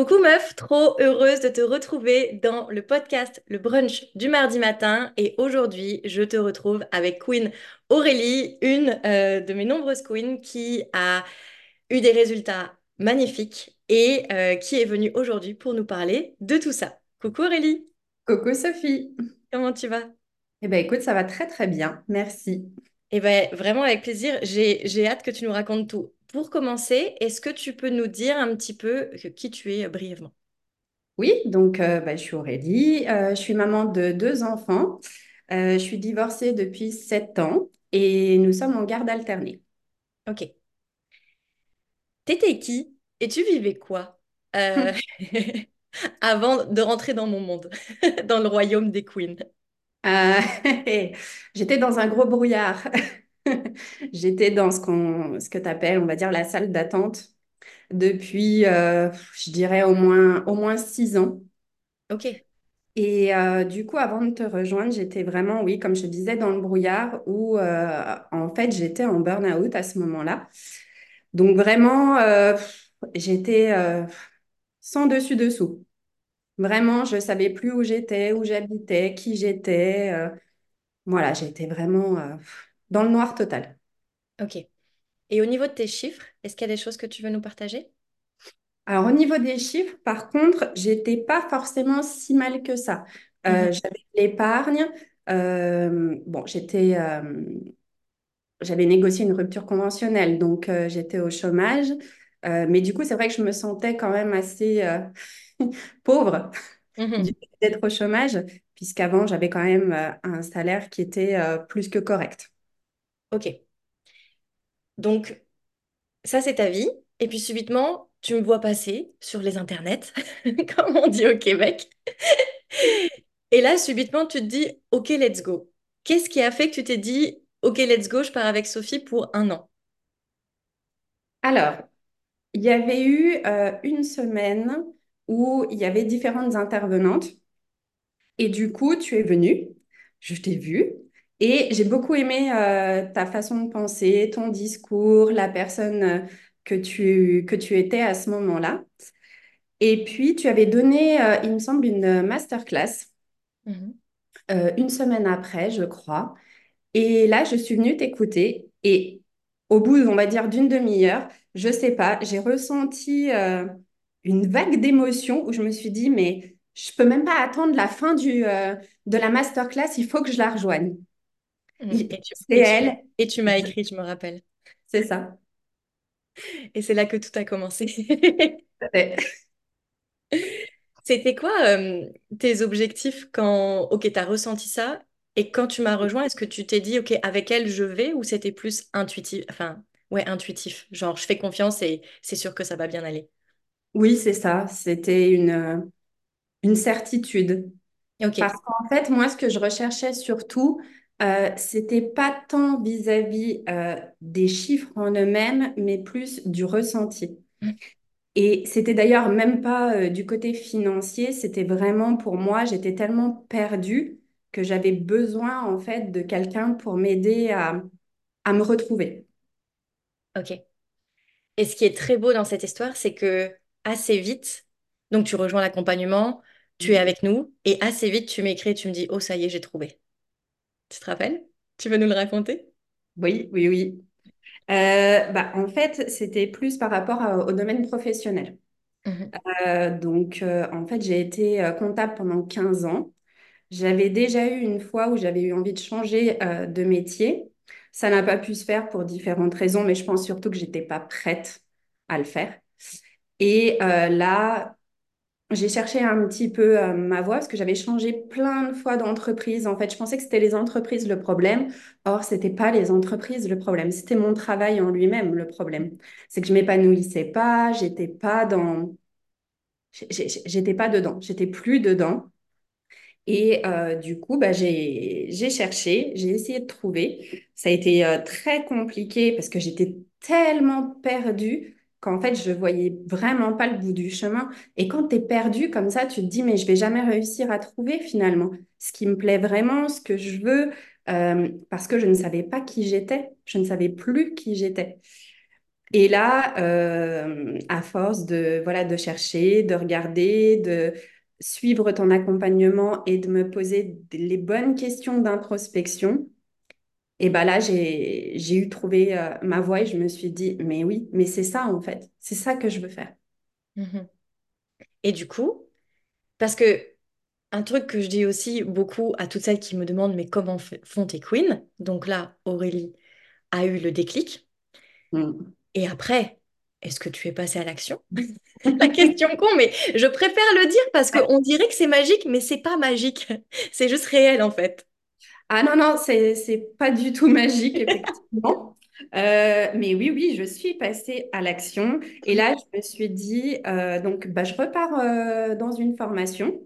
Coucou meuf, trop heureuse de te retrouver dans le podcast Le Brunch du mardi matin. Et aujourd'hui, je te retrouve avec Queen Aurélie, une euh, de mes nombreuses queens qui a eu des résultats magnifiques et euh, qui est venue aujourd'hui pour nous parler de tout ça. Coucou Aurélie, Coucou Sophie. comment tu vas? Eh ben écoute, ça va très très bien. Merci. Eh ben, vraiment avec plaisir. J'ai hâte que tu nous racontes tout. Pour commencer, est-ce que tu peux nous dire un petit peu euh, qui tu es euh, brièvement? Oui, donc euh, bah, je suis Aurélie, euh, je suis maman de deux enfants, Euh, je suis divorcée depuis sept ans et nous sommes en garde alternée. Ok. T'étais qui et tu vivais quoi avant de rentrer dans mon monde, dans le royaume des queens? Euh, j'étais dans un gros brouillard. J'étais dans ce qu'on, ce que tu appelles, on va dire, la salle d'attente depuis, euh, je dirais, au moins, au moins six ans. Ok. Et euh, du coup, avant de te rejoindre, j'étais vraiment, oui, comme je disais, dans le brouillard où, euh, en fait, j'étais en burn-out à ce moment-là. Donc, vraiment, j'étais sans dessus-dessous. Vraiment, je savais plus où j'étais, où j'habitais, qui j'étais. voilà, j'étais vraiment dans le noir total. Ok. Et au niveau de tes chiffres, est-ce qu'il y a des choses que tu veux nous partager? Alors, au niveau des chiffres, par contre, j'étais pas forcément si mal que ça. Euh, j'avais de l'épargne. Euh, bon, j'étais, euh, j'avais négocié une rupture conventionnelle, donc euh, j'étais au chômage. Mais du coup, c'est vrai que je me sentais quand même assez pauvre mhm. d'être au chômage, puisqu'avant, j'avais quand même un salaire qui était plus que correct. Ok. Donc, ça, c'est ta vie. Et puis, subitement, tu me vois passer sur les internets, comme on dit au Québec. Et là, subitement, tu te dis, OK, let's go. Qu'est-ce qui a fait que tu t'es dit, OK, let's go, je pars avec Sophie pour un an? Alors, il y avait eu euh, une semaine où il y avait différentes intervenantes. Et du coup, tu es venue, je t'ai vue, et j'ai beaucoup aimé euh, ta façon de penser, ton discours, la personne euh, que tu, que tu étais à ce moment-là. Et puis, tu avais donné, euh, il me semble, une masterclass euh, une semaine après, je crois. Et là, je suis venue t'écouter, et au bout, on va dire, d'une demi-heure, je sais pas, j'ai ressenti euh, une vague d'émotion où je me suis dit, mais je peux même pas attendre la fin du, de la masterclass, il faut que je la rejoigne. Il- Et tu, C'est et tu, elle, et tu m'as écrit, je me rappelle. c'est ça. Et c'est là que tout a commencé. C'était quoi euh, tes objectifs quand, ok, tu as ressenti ça et quand tu m'as rejoint, est-ce que tu t'es dit, ok, avec elle, je vais ou c'était plus intuitif, enfin, ouais, intuitif, genre je fais confiance et c'est sûr que ça va bien aller? Oui, c'est ça. C'était une, une certitude. Parce qu'en fait, moi, ce que je recherchais surtout, euh, c'était pas tant vis-à-vis euh, des chiffres en eux-mêmes, mais plus du ressenti. Et c'était d'ailleurs même pas euh, du côté financier, c'était vraiment pour moi, j'étais tellement perdue que j'avais besoin en fait de quelqu'un pour m'aider à, à me retrouver. Ok. Et ce qui est très beau dans cette histoire, c'est que assez vite, donc tu rejoins l'accompagnement, tu es avec nous et assez vite tu m'écris, tu me dis, oh ça y est, j'ai trouvé. Tu te rappelles? Tu veux nous le raconter? Oui, oui, oui. Euh, bah, en fait, c'était plus par rapport à- au domaine professionnel. Mhm. Euh, donc, euh, en fait, j'ai été comptable pendant 15 ans. J'avais déjà eu une fois où j'avais eu envie de changer de métier. Ça n'a pas pu se faire pour différentes raisons, mais je pense surtout que j'étais pas prête à le faire. Et là, j'ai cherché un petit peu euh, ma voie parce que j'avais changé plein de fois d'entreprise. En fait, je pensais que c'était les entreprises le problème. Or, c'était pas les entreprises le problème. C'était mon travail en lui-même le problème. C'est que je m'épanouissais pas, j'étais pas dans, j'étais pas dedans, j'étais plus dedans. Et euh, du coup, bah, j'ai cherché, j'ai essayé de trouver. Ça a été euh, très compliqué parce que j'étais tellement perdue qu'en fait, je voyais vraiment pas le bout du chemin. Et quand tu es perdu comme ça, tu te dis, mais je vais jamais réussir à trouver finalement ce qui me plaît vraiment, ce que je veux, euh, parce que je ne savais pas qui j'étais. Je ne savais plus qui j'étais. Et là, euh, à force de, voilà, de chercher, de regarder, de suivre ton accompagnement et de me poser les bonnes questions d'introspection, et ben là, j'ai, eu trouvé euh, ma voie et je me suis dit, mais oui, mais c'est ça en fait, c'est ça que je veux faire. Mhm. Et du coup, parce que un truc que je dis aussi beaucoup à toutes celles qui me demandent, mais comment font tes queens? Donc là, Aurélie a eu le déclic. Mm. Et après, est-ce que tu es passée à l'action? La question con, mais je préfère le dire parce qu'on dirait que c'est magique, mais c'est pas magique. C'est juste réel en fait. Ah non, non, c'est, c'est pas du tout magique, effectivement. Euh, mais oui, oui, je suis passée à l'action. Et là, je me suis dit, euh, donc, bah, je repars euh, dans une formation.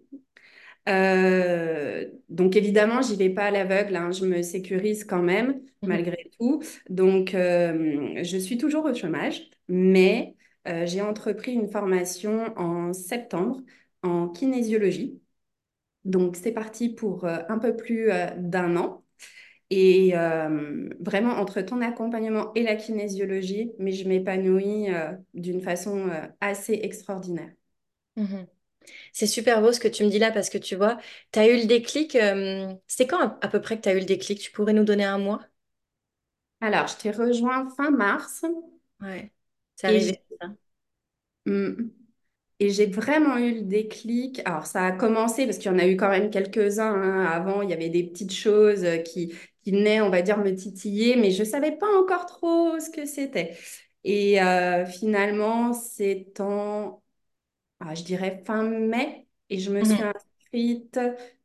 Donc évidemment, j'y vais pas à l'aveugle, hein, je me sécurise quand même Mhm, malgré tout. Donc je suis toujours au chômage, mais j'ai entrepris une formation en septembre en kinésiologie. Donc c'est parti pour euh, un peu plus euh, d'un an. Et euh, vraiment, entre ton accompagnement et la kinésiologie, mais je m'épanouis d'une façon assez extraordinaire. mhm. C'est super beau ce que tu me dis là parce que tu vois, tu as eu le déclic. euh, C'était quand à, à peu près que tu as eu le déclic? Tu pourrais nous donner un mois? Alors, je t'ai rejoint fin mars Ouais, et arrivé. ça. Et j'ai vraiment eu le déclic. Alors, ça a commencé parce qu'il y en a eu quand même quelques-uns hein. Avant, il y avait des petites choses euh, qui, qui venaient, on va dire, me titiller, mais je ne savais pas encore trop ce que c'était. Et euh, finalement, c'est en, ah, je dirais, fin mai et je me suis Mhm. inscrite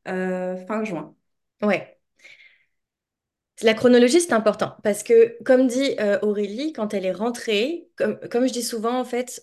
euh, fin juin. Ouais. La chronologie, c'est important parce que, comme dit euh, Aurélie, quand elle est rentrée, comme, comme je dis souvent, en fait,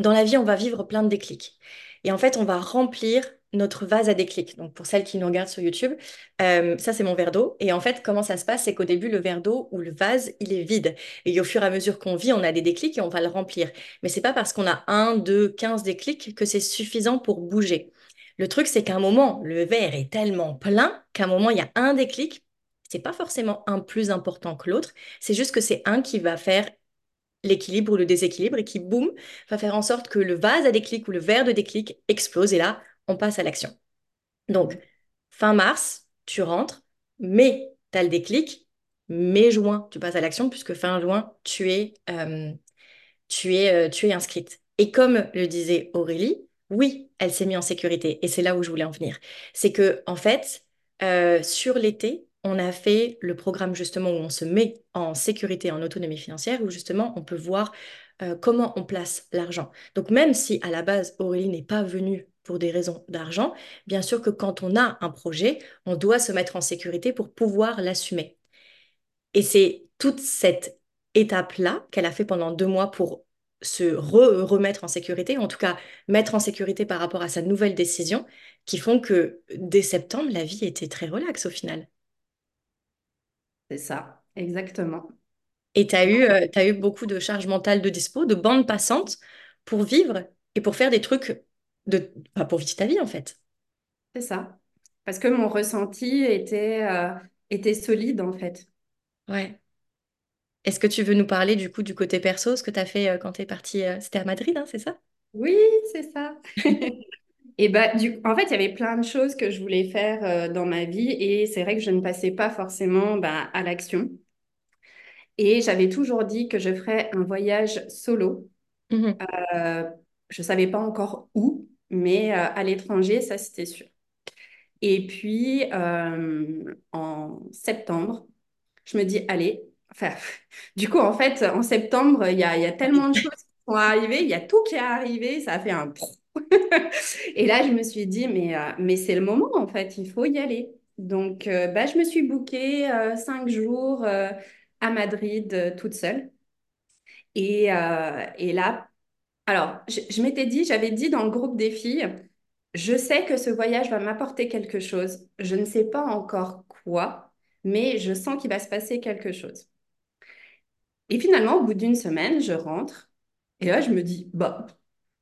dans la vie, on va vivre plein de déclics. Et en fait, on va remplir notre vase à déclics. Donc, pour celles qui nous regardent sur YouTube, euh, ça, c'est mon verre d'eau. Et en fait, comment ça se passe? C'est qu'au début, le verre d'eau ou le vase, il est vide. Et au fur et à mesure qu'on vit, on a des déclics et on va le remplir. Mais c'est pas parce qu'on a un, deux, quinze déclics que c'est suffisant pour bouger. Le truc, c'est qu'à un moment, le verre est tellement plein qu'à un moment, il y a un déclic. C'est pas forcément un plus important que l'autre. C'est juste que c'est un qui va faire l'équilibre ou le déséquilibre et qui, boum, va faire en sorte que le vase à déclic ou le verre de déclic explose et là, on passe à l'action. Donc, fin mars, tu rentres, mais tu as le déclic, mai, juin, tu passes à l'action puisque fin juin, tu es, euh, tu es, euh, tu es inscrite. Et comme le disait Aurélie, oui, elle s'est mise en sécurité. Et c'est là où je voulais en venir. C'est que, en fait, euh, sur l'été, on a fait le programme justement où on se met en sécurité, en autonomie financière, où justement on peut voir euh, comment on place l'argent. Donc même si à la base Aurélie n'est pas venue pour des raisons d'argent, bien sûr que quand on a un projet, on doit se mettre en sécurité pour pouvoir l'assumer. Et c'est toute cette étape-là qu'elle a fait pendant deux mois pour se re- remettre en sécurité, en tout cas mettre en sécurité par rapport à sa nouvelle décision, qui font que dès septembre, la vie était très relaxe au final. C'est ça, exactement. Et tu as eu, euh, t'as eu beaucoup de charge mentale de dispo, de bande passante pour vivre et pour faire des trucs de, enfin, pour vivre ta vie en fait. C'est ça. Parce que mon ressenti était, euh, était solide, en fait. Ouais. Est-ce que tu veux nous parler du coup du côté perso, ce que tu as fait euh, quand tu es partie, c'était à Madrid, hein, c'est ça? Oui, c'est ça. Et bah, du... en fait, il y avait plein de choses que je voulais faire euh, dans ma vie et c'est vrai que je ne passais pas forcément bah, à l'action. Et j'avais toujours dit que je ferais un voyage solo. Mhm. Euh, je ne savais pas encore où, mais euh, à l'étranger, ça c'était sûr. Et puis, en septembre, je me dis, allez, enfin, du coup, en fait, en septembre, il y a, il y a tellement de choses qui sont arrivées, il y a tout qui est arrivé, ça a fait un... Et là, je me suis dit, mais, euh, mais c'est le moment, en fait, il faut y aller. Donc, euh, bah, je me suis bookée euh, cinq jours à Madrid toute seule. Et, et là, alors, je, je m'étais dit, j'avais dit dans le groupe des filles, je sais que ce voyage va m'apporter quelque chose. Je ne sais pas encore quoi, mais je sens qu'il va se passer quelque chose. Et finalement, au bout d'une semaine, je rentre et là, je me dis, bah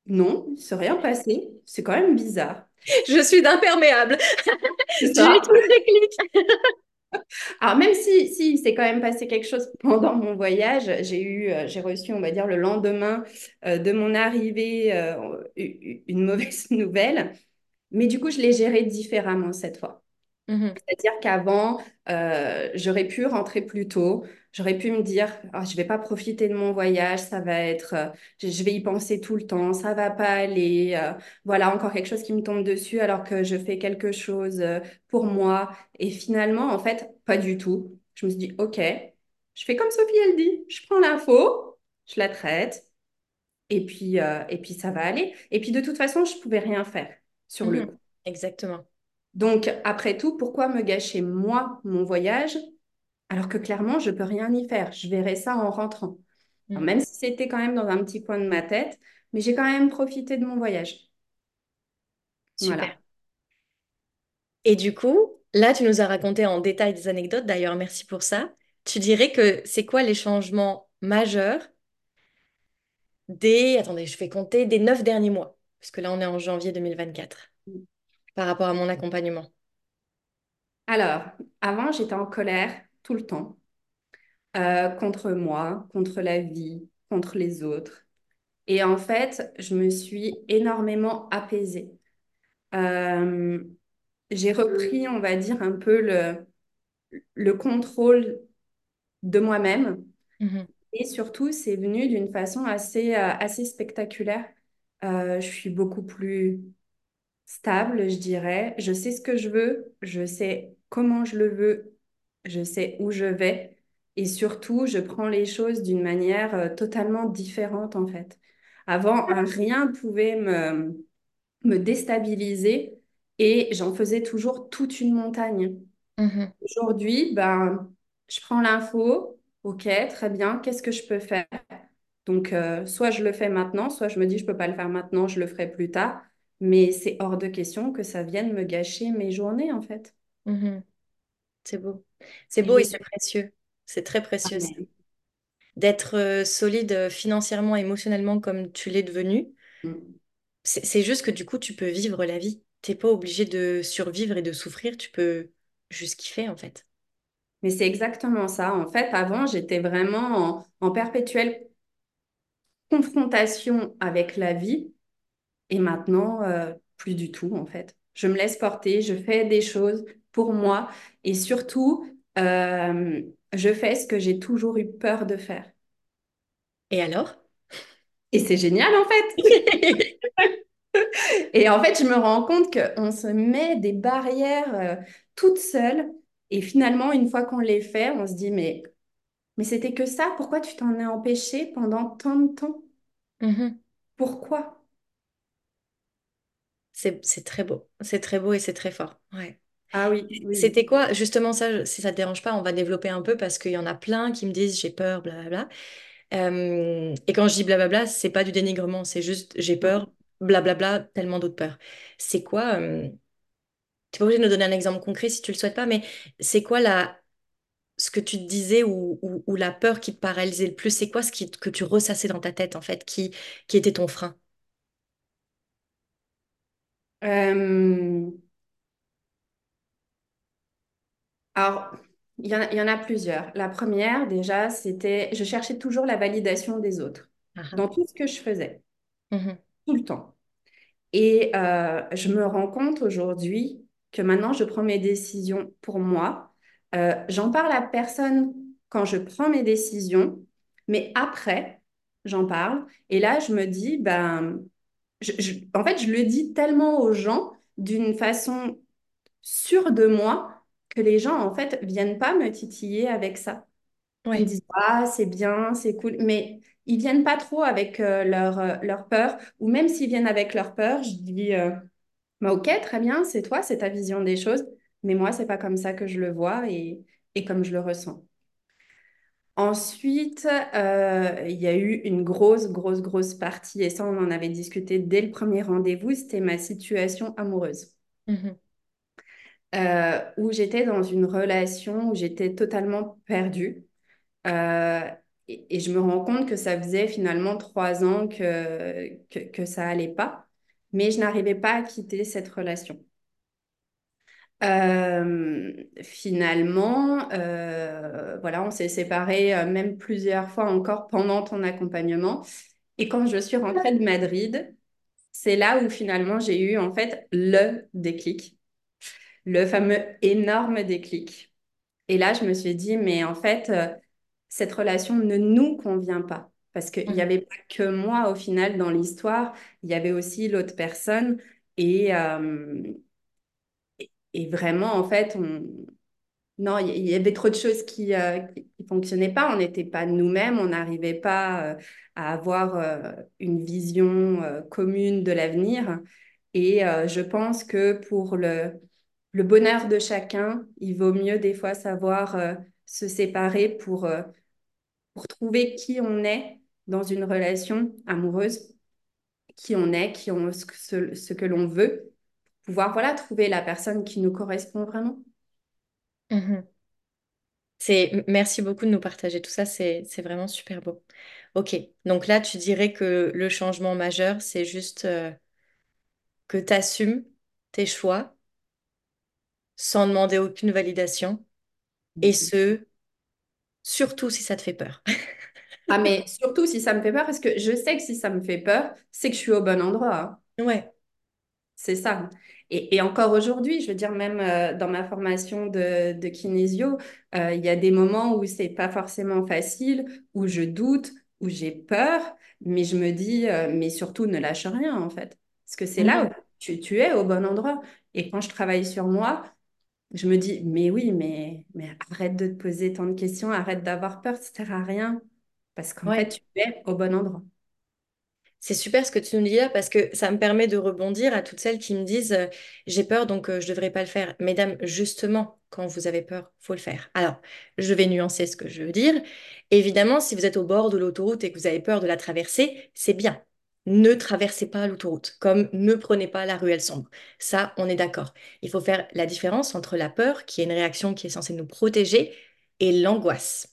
non, il ne s'est rien passé. C'est quand même bizarre. Je suis d'imperméable. C'est J'ai eu ça. tout le déclic. Alors même si, si il s'est quand même passé quelque chose pendant mon voyage, j'ai eu, euh, j'ai reçu, on va dire, le lendemain euh, de mon arrivée, euh, une mauvaise nouvelle. Mais du coup, je l'ai géré différemment cette fois. Mhm, C'est-à-dire qu'avant, euh, j'aurais pu rentrer plus tôt. J'aurais pu me dire, Ah, je vais pas profiter de mon voyage, ça va être, euh, je, vais y penser tout le temps, ça va pas aller. euh, voilà, encore quelque chose qui me tombe dessus alors que je fais quelque chose pour moi. Et finalement, en fait, pas du tout. Je me suis dit, OK, je fais comme Sophie, elle dit, je prends l'info, je la traite, et puis, et puis ça va aller. Et puis de toute façon, je pouvais rien faire sur le mhm. coup. Exactement. Donc, après tout, pourquoi me gâcher moi mon voyage alors que clairement, je peux rien y faire? Je verrai ça en rentrant. Alors, Mhm. même si c'était quand même dans un petit coin de ma tête, mais j'ai quand même profité de mon voyage. Super. Voilà. Et du coup, là, tu nous as raconté en détail des anecdotes, d'ailleurs, merci pour ça. Tu dirais que c'est quoi les changements majeurs des, attendez, je fais compter, des neuf derniers mois, parce que là, on est en janvier 2024, par rapport à mon accompagnement. Alors, avant, j'étais en colère tout le temps euh, contre moi, contre la vie, contre les autres. Et en fait, je me suis énormément apaisée. Euh, j'ai repris, on va dire, un peu le, le contrôle de moi-même Mhm, Et surtout, c'est venu d'une façon assez, euh, assez spectaculaire. Euh, je suis beaucoup plus stable, je dirais. Je sais ce que je veux, je sais comment je le veux, je sais où je vais. Et surtout, je prends les choses d'une manière euh, totalement différente, en fait. Avant, euh, rien pouvait me, me déstabiliser et j'en faisais toujours toute une montagne. mhm, Aujourd'hui, ben, je prends l'info, ok, très bien, qu'est-ce que je peux faire? Donc, euh, soit je le fais maintenant, soit je me dis je peux pas le faire maintenant, je le ferai plus tard. Mais c'est hors de question que ça vienne me gâcher mes journées, en fait. mhm. C'est beau. C'est beau et c'est précieux. C'est très Ah, précieux. mais- D'être euh, solide financièrement, émotionnellement comme tu l'es devenu. Mm. C'est c'est juste que du coup, tu peux vivre la vie. T'es pas obligé de survivre et de souffrir. Tu peux juste kiffer, en fait. Mais c'est exactement ça. En fait, avant, j'étais vraiment en, en perpétuelle confrontation avec la vie. Et maintenant, euh, plus du tout, en fait. Je me laisse porter, je fais des choses pour moi. Et surtout, euh, je fais ce que j'ai toujours eu peur de faire. Et alors? Et c'est génial, en fait. Et en fait, je me rends compte qu'on se met des barrières euh, toutes seules. Et finalement, une fois qu'on les fait, on se dit, mais, mais c'était que ça, pourquoi tu t'en es empêché pendant tant de temps? Mhm. Pourquoi? C'est c'est très beau. C'est très beau et c'est très fort. Ouais. Ah oui, oui, C'était quoi, justement ça, si ça te dérange pas, on va développer un peu parce qu'il y en a plein qui me disent j'ai peur, blablabla. Euh, et quand je dis blablabla, c'est pas du dénigrement, c'est juste j'ai peur, blablabla, tellement d'autres peurs. C'est quoi, euh, tu pas obligé de nous donner un exemple concret si tu le souhaites pas, mais c'est quoi la, ce que tu te disais ou, ou, ou la peur qui te paralysait le plus, c'est quoi ce qui, que tu ressassais dans ta tête en fait, qui, qui était ton frein? Euh, alors, il y en a, il y en a plusieurs. La première, déjà, c'était, je cherchais toujours la validation des autres ah. dans tout ce que je faisais, Mhm, tout le temps. Et euh, je me rends compte aujourd'hui que maintenant, je prends mes décisions pour moi. Euh, j'en parle à personne quand je prends mes décisions, mais après, j'en parle. Et là, je me dis, ben, je- je- en fait, je le dis tellement aux gens d'une façon sûre de moi que les gens, en fait, viennent pas me titiller avec ça. Ils disent, ah, c'est bien, c'est cool, mais ils viennent pas trop avec euh, leur, euh, leur peur, ou même s'ils viennent avec leur peur, je dis, euh, bah, ok, très bien, c'est toi, c'est ta vision des choses, mais moi, c'est pas comme ça que je le vois et, et comme je le ressens. Ensuite, euh, il y a eu une grosse, grosse, grosse partie, et ça, on en avait discuté dès le premier rendez-vous, c'était ma situation amoureuse. Mhm, euh, où j'étais dans une relation où j'étais totalement perdue. Euh, et, et je me rends compte que ça faisait finalement trois ans que, que, que ça allait pas, mais je n'arrivais pas à quitter cette relation. Euh, finalement, euh, voilà, on s'est séparés euh, même plusieurs fois encore pendant ton accompagnement. Et quand je suis rentrée de Madrid, c'est là où finalement j'ai eu en fait le déclic, le fameux énorme déclic. Et là, je me suis dit, mais en fait, cette relation ne nous convient pas. Parce qu'il n'y Mhm. avait pas que moi au final dans l'histoire, il y avait aussi l'autre personne. Et, et vraiment, en fait, on, non, il y, avait trop de choses qui euh, qui fonctionnaient pas. On n'était pas nous-mêmes, on n'arrivait pas euh, à avoir euh, une vision euh, commune de l'avenir. Et euh, je pense que pour le, bonheur de chacun, il vaut mieux des fois savoir euh, se séparer pour, euh, pour trouver qui on est dans une relation amoureuse, qui on est, qui on, ce que l'on veut, pouvoir voilà, trouver la personne qui nous correspond vraiment. Mhm. C'est, merci beaucoup de nous partager tout ça, c'est, c'est vraiment super beau. Ok, donc là, tu dirais que le changement majeur, c'est juste euh, que tu assumes tes choix sans demander aucune validation, et ce, surtout si ça te fait peur. Ah, mais surtout si ça me fait peur, parce que je sais que si ça me fait peur, c'est que je suis au bon endroit. hein. Ouais. C'est ça. Et, et encore aujourd'hui, je veux dire, même euh, dans ma formation de, de kinésio, euh, il y a des moments où c'est pas forcément facile, où je doute, où j'ai peur, mais je me dis, euh, mais surtout ne lâche rien en fait. Parce que c'est là où tu, tu es au bon endroit. Et quand je travaille sur moi, je me dis, mais oui, mais, mais arrête de te poser tant de questions, arrête d'avoir peur, ça sert à rien. Parce qu'en fait, tu es au bon endroit. C'est super ce que tu nous dis là parce que ça me permet de rebondir à toutes celles qui me disent euh, j'ai peur donc euh, je ne devrais pas le faire. Mesdames, justement, quand vous avez peur, faut le faire. Alors, je vais nuancer ce que je veux dire. Évidemment, si vous êtes au bord de l'autoroute et que vous avez peur de la traverser, c'est bien. Ne traversez pas l'autoroute, comme ne prenez pas la ruelle sombre. Ça, on est d'accord. Il faut faire la différence entre la peur, qui est une réaction qui est censée nous protéger, et l'angoisse.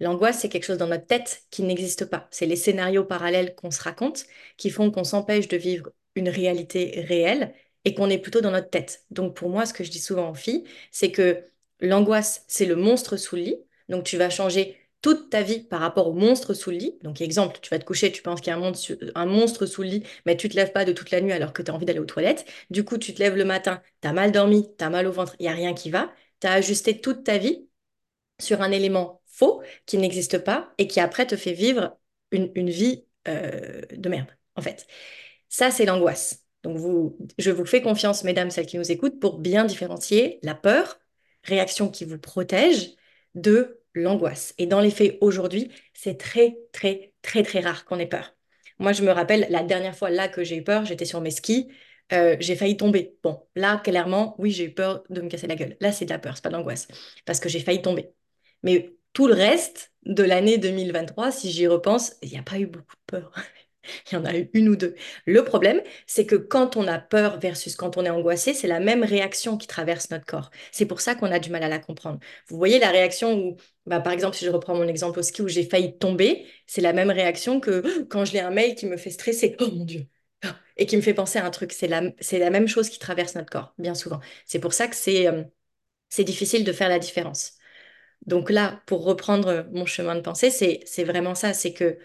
L'angoisse, c'est quelque chose dans notre tête qui n'existe pas. C'est les scénarios parallèles qu'on se raconte qui font qu'on s'empêche de vivre une réalité réelle et qu'on est plutôt dans notre tête. Donc pour moi, ce que je dis souvent aux filles, c'est que l'angoisse, c'est le monstre sous le lit. Donc tu vas changer toute ta vie par rapport au monstre sous le lit. Donc exemple, tu vas te coucher, tu penses qu'il y a un monstre, sous le lit, mais tu te lèves pas de toute la nuit alors que tu as envie d'aller aux toilettes. Du coup, tu te lèves le matin, tu as mal dormi, tu as mal au ventre, il n'y a rien qui va. Tu as ajusté toute ta vie sur un élément faux qui n'existe pas et qui après te fait vivre une, une vie euh, de merde, en fait. Ça, c'est l'angoisse. Donc, vous, je vous fais confiance, mesdames, celles qui nous écoutent, pour bien différencier la peur, réaction qui vous protège, de l'angoisse. Et dans les faits, aujourd'hui, c'est très, très, très, très rare qu'on ait peur. Moi, je me rappelle la dernière fois là que j'ai eu peur, j'étais sur mes skis, euh, j'ai failli tomber. Bon, là, clairement, oui, j'ai eu peur de me casser la gueule. Là, c'est de la peur, c'est pas de l'angoisse, parce que j'ai failli tomber. Mais tout le reste de l'année 2023, si j'y repense, il n'y a pas eu beaucoup de peur. Il y en a eu une ou deux. Le problème, c'est que quand on a peur versus quand on est angoissé, c'est la même réaction qui traverse notre corps. C'est pour ça qu'on a du mal à la comprendre. Vous voyez la réaction où, bah, par exemple, si je reprends mon exemple au ski où j'ai failli tomber, c'est la même réaction que quand je lis un mail qui me fait stresser. Oh mon Dieu! Et qui me fait penser à un truc. C'est la, la même chose qui traverse notre corps, bien souvent. C'est pour ça que c'est euh, c'est difficile de faire la différence. Donc là, pour reprendre mon chemin de pensée, c'est vraiment ça, c'est que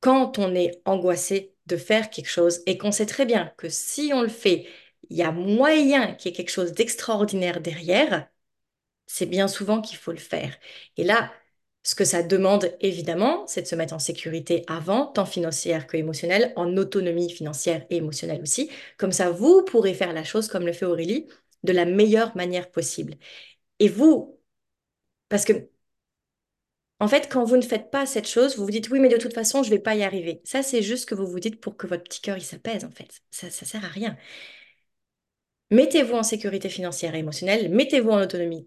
quand on est angoissé de faire quelque chose et qu'on sait très bien que si on le fait, il y a moyen qu'il y ait quelque chose d'extraordinaire derrière, c'est bien souvent qu'il faut le faire. Et là, ce que ça demande, évidemment, c'est de se mettre en sécurité avant, tant financière que émotionnelle, en autonomie financière et émotionnelle aussi. Comme ça, vous pourrez faire la chose comme le fait Aurélie, de la meilleure manière possible. Et vous, parce que En fait, quand vous ne faites pas cette chose, vous vous dites oui, mais de toute façon, je vais pas y arriver. Ça, c'est juste que vous vous dites pour que votre petit cœur il s'apaise, en fait. Ça, ça sert à rien. Mettez-vous en sécurité financière et émotionnelle, mettez-vous en autonomie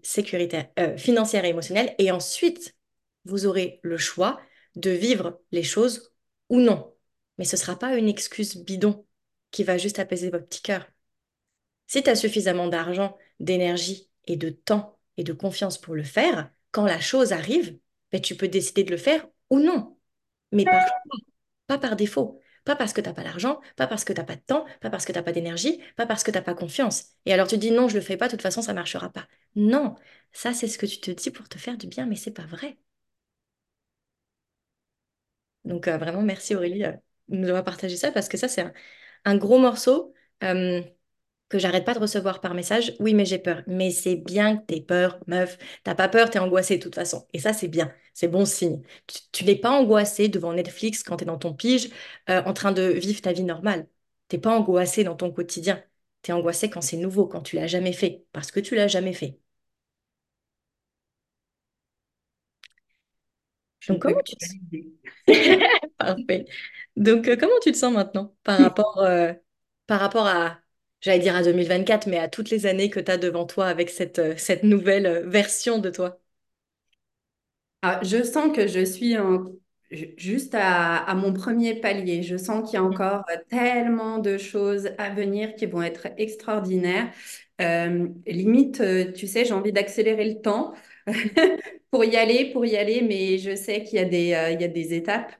euh, financière et émotionnelle, et ensuite, vous aurez le choix de vivre les choses ou non. Mais ce ne sera pas une excuse bidon qui va juste apaiser votre petit cœur. Si tu as suffisamment d'argent, d'énergie et de temps de confiance pour le faire, quand la chose arrive, ben, tu peux décider de le faire ou non, mais par pas par défaut. Pas parce que t'as pas l'argent, pas parce que t'as pas de temps, pas parce que t'as pas d'énergie, pas parce que t'as pas confiance. Et alors tu dis non, je le fais pas, de toute façon ça marchera pas. Non, ça c'est ce que tu te dis pour te faire du bien, mais c'est pas vrai. Donc euh, vraiment merci Aurélie euh, de nous avoir partagé ça parce que ça c'est un, un gros morceau. euh, que j'arrête pas de recevoir par message. Oui, mais j'ai peur. Mais c'est bien que t'aies peur, meuf. T'as pas peur, t'es angoissée de toute façon. Et ça, c'est bien. C'est bon signe. Tu, tu n'es pas angoissée devant Netflix quand t'es dans ton pige, euh, en train de vivre ta vie normale. T'es pas angoissée dans ton quotidien. T'es angoissée quand c'est nouveau, quand tu l'as jamais fait. Parce que tu l'as jamais fait. Je Donc, comment tu te sens? valider. Parfait. Donc, euh, comment tu te sens maintenant par rapport, euh, par rapport à, j'allais dire à 2024, mais à toutes les années que tu as devant toi avec cette, euh, cette nouvelle euh, version de toi? Ah, je sens que je suis en- juste à, à mon premier palier. Je sens qu'il y a encore euh, tellement de choses à venir qui vont être extraordinaires. Euh, limite, tu sais, j'ai envie d'accélérer le temps pour y aller, pour y aller, mais je sais qu'il y a des, euh, il y a des étapes.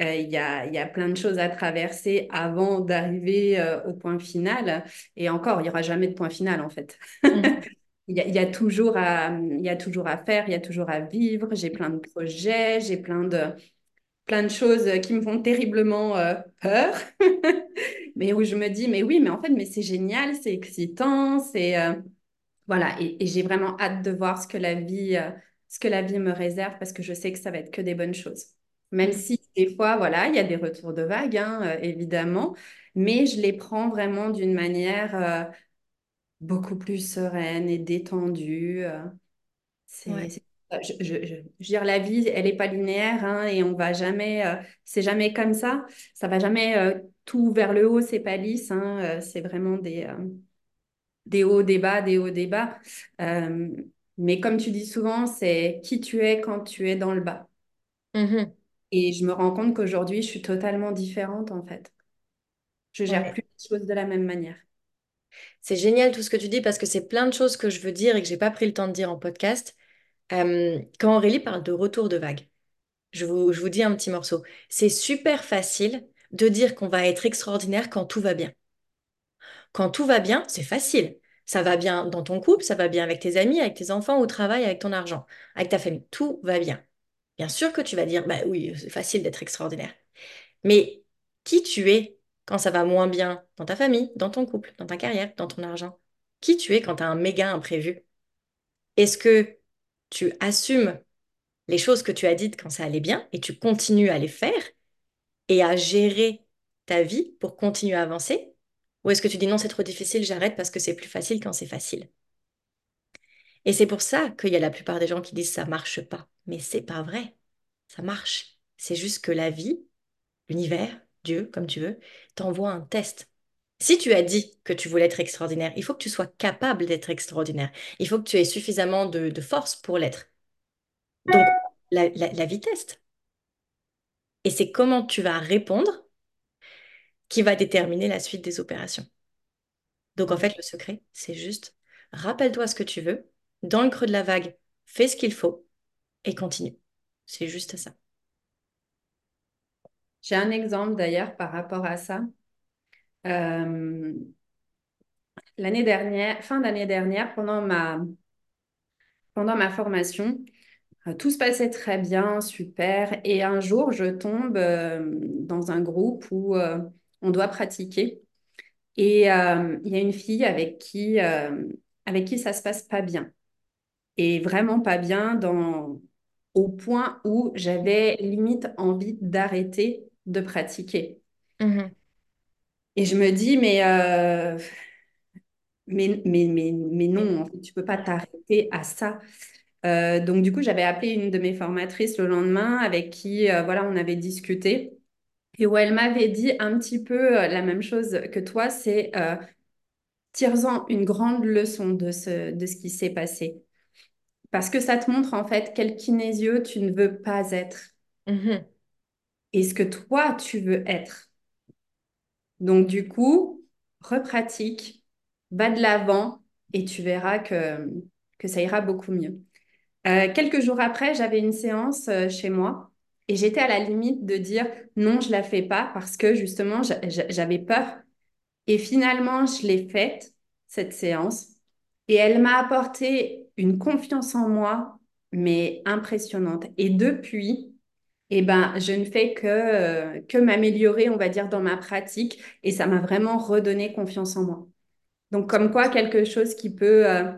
Euh, il y a, y a plein de choses à traverser avant d'arriver euh, au point final. Et encore, il n'y aura jamais de point final en fait. Mhm. Il y a, il y a toujours à, il y a toujours à faire, il y a toujours à vivre. J'ai plein de projets, j'ai plein de, plein de choses qui me font terriblement euh, peur. Mais où je me dis, mais oui, mais en fait, mais c'est génial, c'est excitant, c'est euh, voilà. Et, et j'ai vraiment hâte de voir ce que la vie, euh, ce que la vie me réserve parce que je sais que ça va être que des bonnes choses. Même Mhm. si des fois, voilà, il y a des retours de vagues, hein, euh, évidemment, mais je les prends vraiment d'une manière euh, beaucoup plus sereine et détendue. euh. C'est, Ouais. c'est- je, je, je, je veux dire, la vie, elle n'est pas linéaire hein, et on va jamais, euh, c'est jamais comme ça. Ça va jamais euh, tout vers le haut, c'est pas lisse. hein, euh, c'est vraiment des, euh, des hauts, des bas, des hauts, des bas. Euh, mais comme tu dis souvent, c'est qui tu es quand tu es dans le bas. Mhm. Et je me rends compte qu'aujourd'hui, je suis totalement différente en fait. Je gère Ouais. plus les choses de la même manière. C'est génial tout ce que tu dis parce que c'est plein de choses que je veux dire et que j'ai pas pris le temps de dire en podcast. Euh, quand Aurélie parle de retour de vague, je vous, je vous dis un petit morceau. C'est super facile de dire qu'on va être extraordinaire quand tout va bien. Quand tout va bien, c'est facile. Ça va bien dans ton couple, ça va bien avec tes amis, avec tes enfants, au travail, avec ton argent, avec ta famille. Tout va bien. Bien sûr que tu vas dire, bah oui, c'est facile d'être extraordinaire. Mais qui tu es quand ça va moins bien dans ta famille, dans ton couple, dans ta carrière, dans ton argent? Qui tu es quand tu as un méga imprévu? Est-ce que tu assumes les choses que tu as dites quand ça allait bien et tu continues à les faire et à gérer ta vie pour continuer à avancer? Ou est-ce que tu dis non, c'est trop difficile, j'arrête parce que c'est plus facile quand c'est facile? Et c'est pour ça qu'il y a la plupart des gens qui disent ça marche pas. Mais c'est pas vrai. Ça marche. C'est juste que la vie, l'univers, Dieu, comme tu veux, t'envoie un test. Si tu as dit que tu voulais être extraordinaire, il faut que tu sois capable d'être extraordinaire. Il faut que tu aies suffisamment de, force pour l'être. Donc, la, la, la vie teste. Et c'est comment tu vas répondre qui va déterminer la suite des opérations. Donc, en fait, le secret, c'est juste, rappelle-toi ce que tu veux, dans le creux de la vague, fais ce qu'il faut et continue. C'est juste ça. J'ai un exemple d'ailleurs par rapport à ça. Euh, l'année dernière, fin d'année dernière, pendant ma, formation, euh, tout se passait très bien, super. Et un jour, je tombe euh, dans un groupe où on doit pratiquer. Et il y a une fille avec qui, avec qui ça se passe pas bien. Et vraiment pas bien dans, au point où j'avais limite envie d'arrêter de pratiquer. Mhm. Et je me dis, mais, euh, mais, mais, mais, mais non, en fait, tu peux pas t'arrêter à ça. Euh, donc, du coup, j'avais appelé une de mes formatrices le lendemain avec qui, euh, voilà, on avait discuté et où elle m'avait dit un petit peu la même chose que toi, c'est tire-en une grande leçon de ce, de ce qui s'est passé. Parce que ça te montre en fait quel kinésio tu ne veux pas être Mhm. et ce que toi, tu veux être. Donc, du coup, repratique, va de l'avant et tu verras que, que ça ira beaucoup mieux. Euh, quelques jours après, j'avais une séance euh, chez moi Et j'étais à la limite de dire non, je la fais pas parce que justement, j'a- j'a- j'avais peur. Et finalement, je l'ai faite, cette séance. Et elle m'a apporté une confiance en moi, mais impressionnante. Et depuis, eh ben, je ne fais que, euh, que m'améliorer, on va dire, dans ma pratique. Et ça m'a vraiment redonné confiance en moi. Donc, comme quoi, quelque chose qui peut, euh,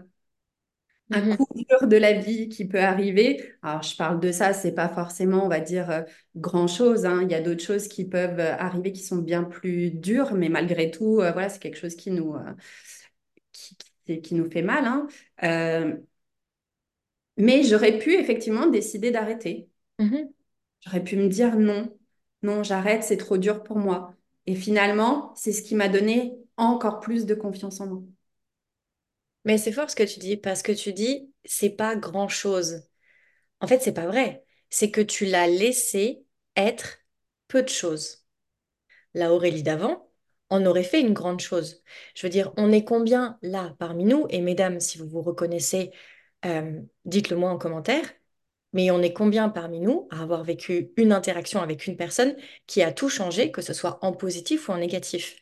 un coup dur de la vie qui peut arriver. Alors, je parle de ça, c'est pas forcément, on va dire, euh, grand-chose. hein. Il y a d'autres choses qui peuvent euh, arriver qui sont bien plus dures, mais malgré tout, euh, voilà, c'est quelque chose qui nous, qui, nous fait mal. hein. Euh, mais j'aurais pu effectivement décider d'arrêter. mhm. J'aurais pu me dire non, non, j'arrête, c'est trop dur pour moi. Et finalement, c'est ce qui m'a donné encore plus de confiance en moi. Mais c'est fort ce que tu dis, parce que tu dis, c'est pas grand-chose. En fait, c'est pas vrai. C'est que tu l'as laissé être peu de choses. La Aurélie d'avant, on aurait fait une grande chose. Je veux dire, on est combien là parmi nous? Et mesdames, si vous vous reconnaissez, euh, dites-le moi en commentaire. Mais on est combien parmi nous à avoir vécu une interaction avec une personne qui a tout changé, que ce soit en positif ou en négatif?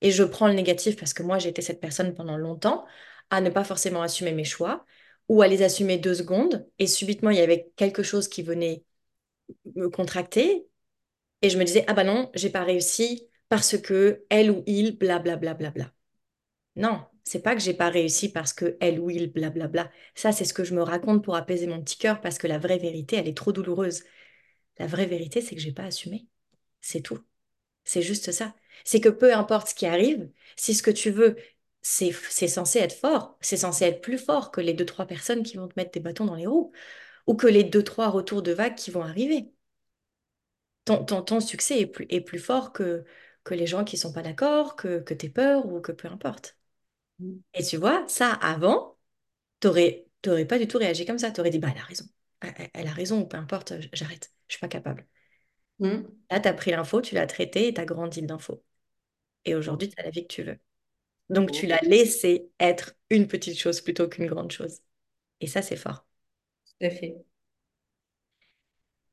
Et je prends le négatif parce que moi, j'ai été cette personne pendant longtemps à ne pas forcément assumer mes choix ou à les assumer deux secondes. Et subitement, il y avait quelque chose qui venait me contracter. Et je me disais, ah bah non, j'ai pas réussi parce que elle ou il, blablabla. Bla, bla, bla, bla. Non, c'est pas que j'ai pas réussi parce que elle ou il, blablabla. Ça, c'est ce que je me raconte pour apaiser mon petit cœur parce que la vraie vérité, elle est trop douloureuse. La vraie vérité, c'est que j'ai pas assumé. C'est tout. C'est juste ça. C'est que peu importe ce qui arrive, si ce que tu veux, c'est c'est censé être fort, c'est censé être plus fort que les deux, trois personnes qui vont te mettre des bâtons dans les roues ou que les deux, trois retours de vagues qui vont arriver. Ton, ton, ton succès est plus, est plus fort que, que les gens qui sont pas d'accord, que, que tes peurs ou que peu importe. Et tu vois, ça, avant, t'aurais, t'aurais pas du tout réagi comme ça. T'aurais dit, bah, elle a raison. Elle, a raison, ou peu importe, j'arrête. Je suis pas capable. Mm. Là, tu as pris l'info, tu l'as traitée et tu as grandi l'info. Et aujourd'hui, tu as la vie que tu veux. Donc, tu Tout l'as laissé être une petite chose plutôt qu'une grande chose. Et ça, c'est fort. à fait.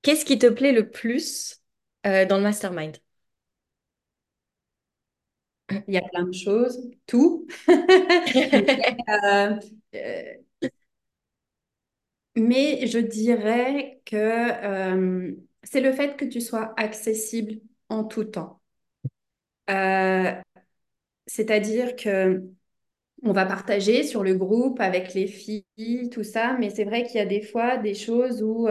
Qu'est-ce qui te plaît le plus euh, dans le mastermind? Il y a plein de choses, tout. Euh, euh, mais je dirais que euh, c'est le fait que tu sois accessible en tout temps. Euh, c'est-à-dire que on va partager sur le groupe avec les filles, tout ça, mais c'est vrai qu'il y a des fois des choses où,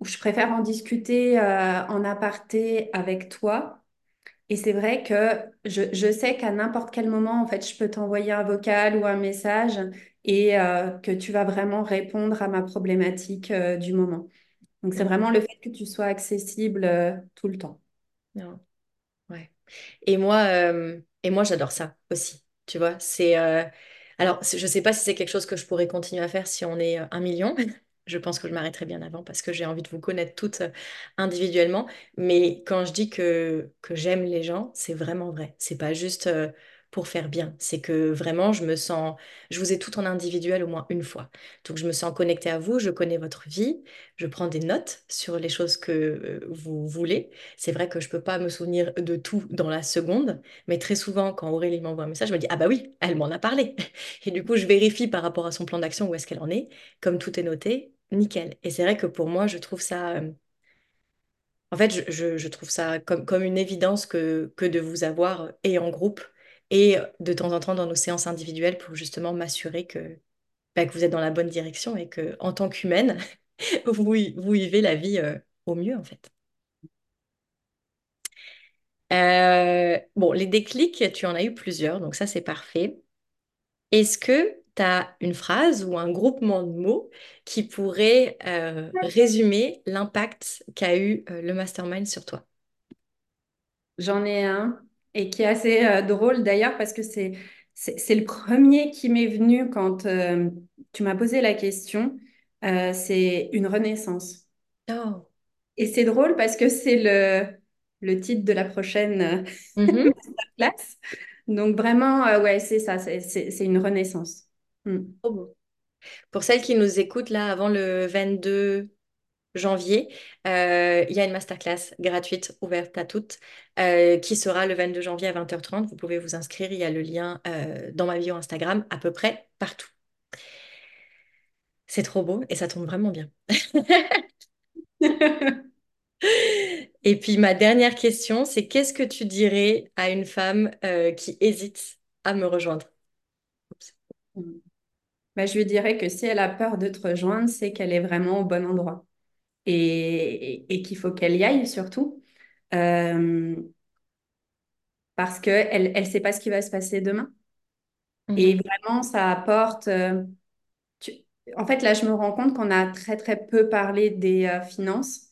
où je préfère en discuter en aparté avec toi. Et c'est vrai que je, je sais qu'à n'importe quel moment, en fait, je peux t'envoyer un vocal ou un message et euh, que tu vas vraiment répondre à ma problématique euh, du moment. Donc, c'est vraiment le fait que tu sois accessible euh, tout le temps. Ouais. Et moi, et moi j'adore ça aussi. Tu vois, c'est. Alors, je sais pas si c'est quelque chose que je pourrais continuer à faire si on est un million. Je pense que je m'arrêterai bien avant parce que j'ai envie de vous connaître toutes euh, individuellement. Mais quand je dis que, que j'aime les gens, c'est vraiment vrai. C'est pas juste euh, pour faire bien. C'est que vraiment, je me sens. Je vous ai toutes en individuel au moins une fois. Donc, je me sens connectée à vous, je connais votre vie, je prends des notes sur les choses que euh, vous voulez. C'est vrai que je peux pas me souvenir de tout dans la seconde, mais très souvent, quand Aurélie m'envoie un message, je me dis, ah bah oui, elle m'en a parlé. Et du coup, je vérifie par rapport à son plan d'action où est-ce qu'elle en est. Comme tout est noté, nickel. Et c'est vrai que pour moi, je trouve ça, euh, en fait, je, trouve ça comme, une évidence que, de vous avoir euh, et en groupe et euh, de temps en temps dans nos séances individuelles pour justement m'assurer que, bah, que vous êtes dans la bonne direction et que en tant qu'humaine, vous, vivez la vie au mieux, en fait. Bon, les déclics, tu en as eu plusieurs, donc ça c'est parfait. Est-ce que tu as une phrase ou un groupement de mots qui pourrait euh, résumer l'impact qu'a eu euh, le mastermind sur toi? J'en ai un et qui est assez euh, drôle d'ailleurs parce que c'est, c'est, le premier qui m'est venu quand tu m'as posé la question. C'est une renaissance. Oh. Et c'est drôle parce que c'est le, le titre de la prochaine Mhm. classe. Donc vraiment, ouais, c'est ça, c'est une renaissance. Mm. Trop beau. Pour celles qui nous écoutent là avant le 22 janvier, euh, il y a une masterclass gratuite ouverte à toutes euh, qui sera le 22 janvier à 20h30. Vous pouvez vous inscrire, il y a le lien euh, dans ma bio Instagram à peu près partout. C'est trop beau et ça tombe vraiment bien. Et puis ma dernière question, c'est qu'est-ce que tu dirais à une femme qui hésite à me rejoindre? Bah, je lui dirais que si elle a peur de te rejoindre, c'est qu'elle est vraiment au bon endroit et, et qu'il faut qu'elle y aille surtout. Euh, parce qu'elle ne sait pas ce qui va se passer demain. Et Mhm. vraiment, ça apporte... euh, tu- En fait, là, je me rends compte qu'on a très, très peu parlé des euh, finances,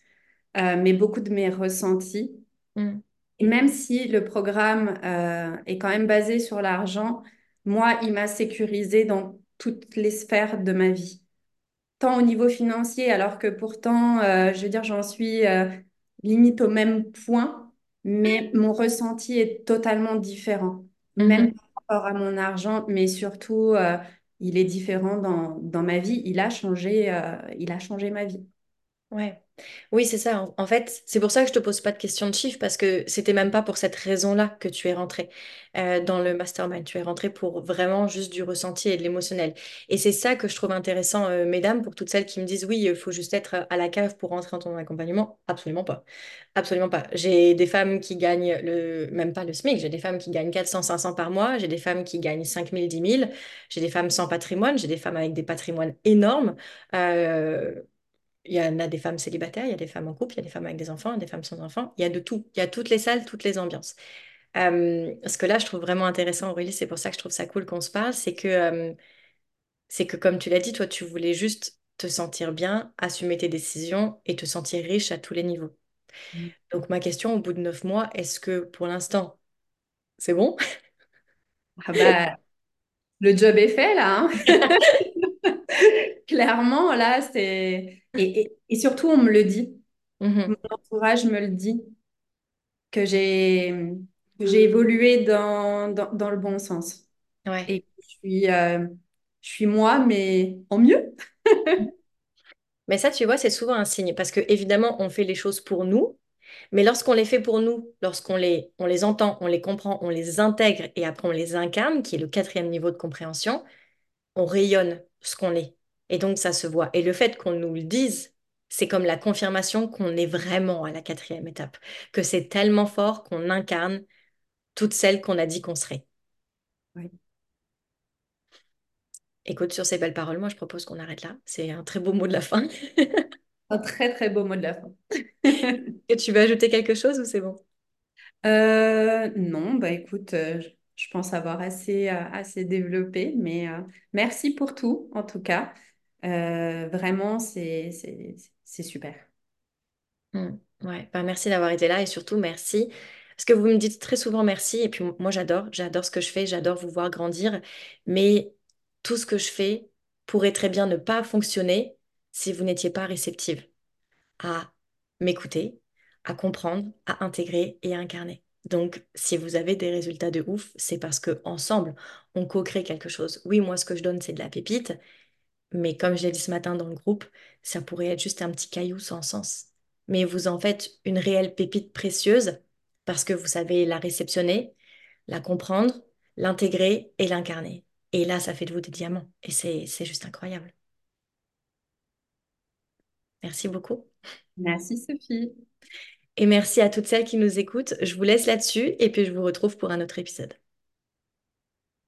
mais beaucoup de mes ressentis. Mhm. Et même si le programme est quand même basé sur l'argent, moi, il m'a sécurisé dans toutes les sphères de ma vie. Tant au niveau financier, alors que pourtant, euh, je veux dire, j'en suis euh, limite au même point, mais mon ressenti est totalement différent. Même Mhm. par rapport à mon argent, mais surtout, euh, il est différent dans, dans ma vie. Il a changé, il a changé ma vie. Ouais. Oui, c'est ça. En, en fait, c'est pour ça que je te pose pas de questions de chiffres parce que c'était même pas pour cette raison-là que tu es rentré euh, dans le mastermind. Tu es rentré pour vraiment juste du ressenti et de l'émotionnel. Et c'est ça que je trouve intéressant, euh, mesdames, pour toutes celles qui me disent oui, il faut juste être à la cave pour rentrer dans ton accompagnement. Absolument pas. Absolument pas. J'ai des femmes qui gagnent le, même pas le SMIC. J'ai des femmes qui gagnent 400, 500 par mois. J'ai des femmes qui gagnent 5000, 10 000. J'ai des femmes sans patrimoine. J'ai des femmes avec des patrimoines énormes. Euh, il y en a des femmes célibataires, il y a des femmes en couple, il y a des femmes avec des enfants, il y a des femmes sans enfants. Il y a de tout. Il y a toutes les salles, toutes les ambiances. Euh, ce que là, je trouve vraiment intéressant, Aurélie, c'est pour ça que je trouve ça cool qu'on se parle, c'est que, euh, c'est que comme tu l'as dit, toi, tu voulais juste te sentir bien, assumer tes décisions et te sentir riche à tous les niveaux. Donc ma question, au bout de neuf mois, est-ce que pour l'instant, c'est bon? Ah bah, le job est fait là. hein. Clairement, là, c'est... Et, et, et surtout, on me le dit. Mon Mhm. entourage me le dit. que j'ai évolué dans, dans, dans le bon sens. Ouais. Et je suis, euh, je suis moi, mais en mieux. Mais ça, tu vois, c'est souvent un signe parce que évidemment, on fait les choses pour nous, mais lorsqu'on les fait pour nous, lorsqu'on les, on les entend, on les comprend, on les intègre et après on les incarne, qui est le quatrième niveau de compréhension, on rayonne ce qu'on est. Et donc, ça se voit. Et le fait qu'on nous le dise, c'est comme la confirmation qu'on est vraiment à la quatrième étape, que c'est tellement fort qu'on incarne toutes celles qu'on a dit qu'on serait. Ouais. Écoute, sur ces belles paroles, moi, je propose qu'on arrête là. C'est un très beau mot de la fin. Un très, très beau mot de la fin. Et tu veux ajouter quelque chose ou c'est bon? Euh, non, bah écoute, euh, je pense avoir assez, euh, assez développé, mais euh, merci pour tout, en tout cas. Euh, vraiment, c'est, super. Mm. Ouais, bah merci d'avoir été là et surtout merci. Parce que vous me dites très souvent merci et puis moi j'adore, j'adore ce que je fais, j'adore vous voir grandir, mais tout ce que je fais pourrait très bien ne pas fonctionner si vous n'étiez pas réceptive à m'écouter, à comprendre, à intégrer et à incarner. Donc, si vous avez des résultats de ouf, c'est parce que ensemble, on co-crée quelque chose. Oui, moi, ce que je donne, c'est de la pépite, mais comme je l'ai dit ce matin dans le groupe, ça pourrait être juste un petit caillou sans sens. Mais vous en faites une réelle pépite précieuse parce que vous savez la réceptionner, la comprendre, l'intégrer et l'incarner. Et là, ça fait de vous des diamants. Et c'est, c'est juste incroyable. Merci beaucoup. Merci, Sophie. Et merci à toutes celles qui nous écoutent. Je vous laisse là-dessus et puis je vous retrouve pour un autre épisode.